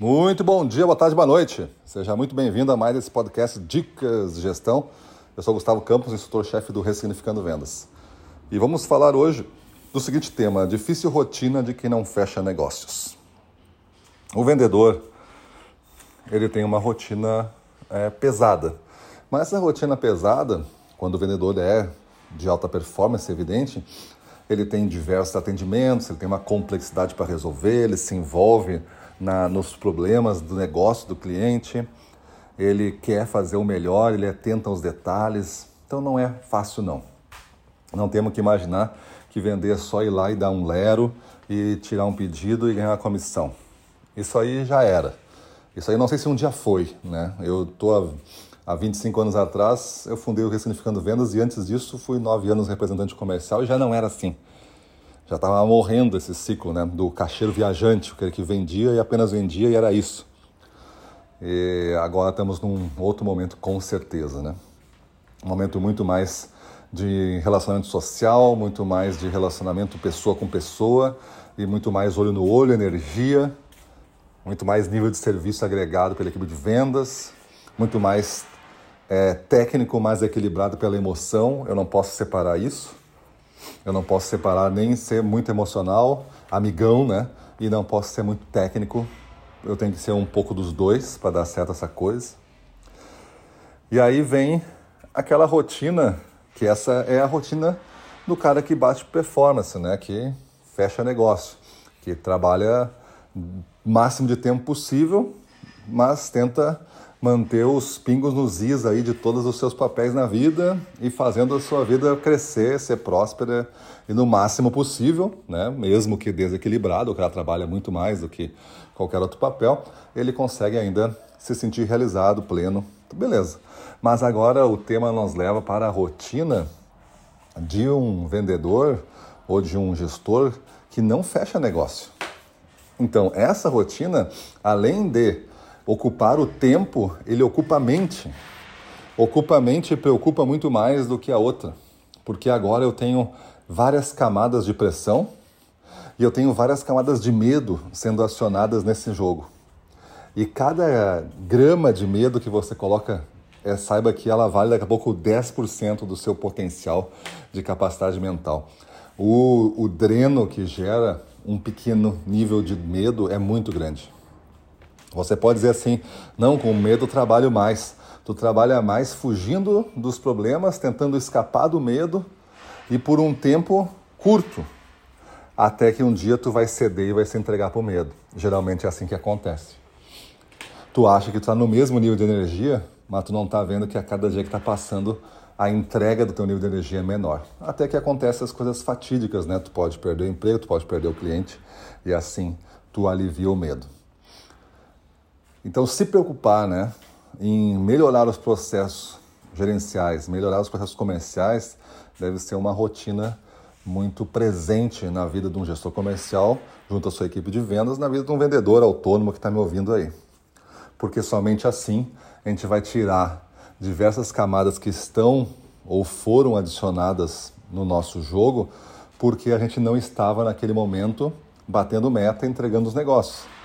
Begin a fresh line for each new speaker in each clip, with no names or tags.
Muito bom dia, boa tarde, boa noite. Seja muito bem-vindo a mais esse podcast Dicas de Gestão. Eu sou Gustavo Campos, instrutor-chefe do Ressignificando Vendas. E vamos falar hoje do seguinte tema: difícil rotina de quem não fecha negócios. O vendedor ele tem uma rotina é, pesada, mas essa rotina pesada, quando o vendedor é de alta performance, evidente, ele tem diversos atendimentos, ele tem uma complexidade para resolver, ele se envolve na, nos problemas do negócio do cliente, ele quer fazer o melhor, ele atenta aos detalhes, então não é fácil não. Não temos que imaginar que vender é só ir lá e dar um lero e tirar um pedido e ganhar uma comissão. Isso aí já era. Isso aí não sei se um dia foi, né? Eu tô há, há 25 anos atrás, eu fundei o Ressignificando Vendas e antes disso fui nove anos representante comercial e já não era assim já estava morrendo esse ciclo né, do caixeiro viajante, aquele que vendia e apenas vendia e era isso. E agora estamos num outro momento com certeza, né? Um momento muito mais de relacionamento social, muito mais de relacionamento pessoa com pessoa e muito mais olho no olho, energia, muito mais nível de serviço agregado pela equipe de vendas, muito mais é, técnico, mais equilibrado pela emoção. Eu não posso separar isso. Eu não posso separar nem ser muito emocional, amigão, né? E não posso ser muito técnico. Eu tenho que ser um pouco dos dois para dar certo essa coisa. E aí vem aquela rotina, que essa é a rotina do cara que bate performance, né? Que fecha negócio, que trabalha máximo de tempo possível, mas tenta manter os pingos nos is aí de todos os seus papéis na vida e fazendo a sua vida crescer, ser próspera e no máximo possível, né? mesmo que desequilibrado, o cara trabalha muito mais do que qualquer outro papel, ele consegue ainda se sentir realizado, pleno, beleza. Mas agora o tema nos leva para a rotina de um vendedor ou de um gestor que não fecha negócio. Então, essa rotina, além de ocupar o tempo, ele ocupa a mente. Ocupa a mente e preocupa muito mais do que a outra. Porque agora eu tenho várias camadas de pressão e eu tenho várias camadas de medo sendo acionadas nesse jogo. E cada grama de medo que você coloca, é, saiba que ela vale daqui a pouco 10% do seu potencial de capacidade mental. O, o dreno que gera um pequeno nível de medo é muito grande. Você pode dizer assim: não, com medo trabalho mais. Tu trabalha mais fugindo dos problemas, tentando escapar do medo e por um tempo curto, até que um dia tu vai ceder e vai se entregar para o medo. Geralmente é assim que acontece. Tu acha que tu está no mesmo nível de energia, mas tu não está vendo que a cada dia que está passando a entrega do teu nível de energia é menor. Até que acontecem as coisas fatídicas, né? Tu pode perder o emprego, tu pode perder o cliente e assim tu alivia o medo. Então, se preocupar né, em melhorar os processos gerenciais, melhorar os processos comerciais, deve ser uma rotina muito presente na vida de um gestor comercial, junto à sua equipe de vendas, na vida de um vendedor autônomo que está me ouvindo aí. Porque somente assim a gente vai tirar diversas camadas que estão ou foram adicionadas no nosso jogo, porque a gente não estava naquele momento batendo meta, entregando os negócios.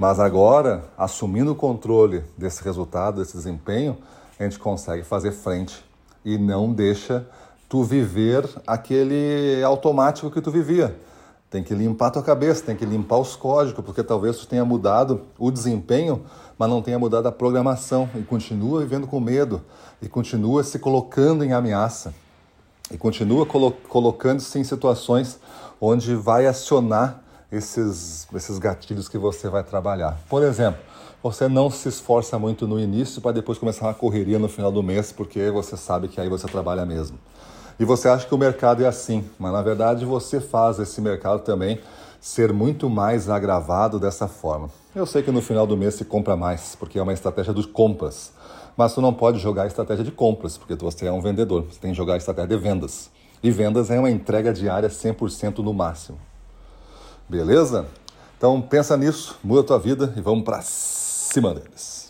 Mas agora, assumindo o controle desse resultado, desse desempenho, a gente consegue fazer frente e não deixa tu viver aquele automático que tu vivia. Tem que limpar tua cabeça, tem que limpar os códigos, porque talvez tu tenha mudado o desempenho, mas não tenha mudado a programação e continua vivendo com medo e continua se colocando em ameaça e continua colo colocando-se em situações onde vai acionar esses, esses gatilhos que você vai trabalhar. Por exemplo, você não se esforça muito no início para depois começar uma correria no final do mês, porque você sabe que aí você trabalha mesmo. E você acha que o mercado é assim, mas na verdade você faz esse mercado também ser muito mais agravado dessa forma. Eu sei que no final do mês se compra mais, porque é uma estratégia de compras. Mas tu não pode jogar a estratégia de compras, porque você é um vendedor. Você tem que jogar a estratégia de vendas. E vendas é uma entrega diária 100% no máximo. Beleza? Então pensa nisso, muda a tua vida e vamos para cima deles.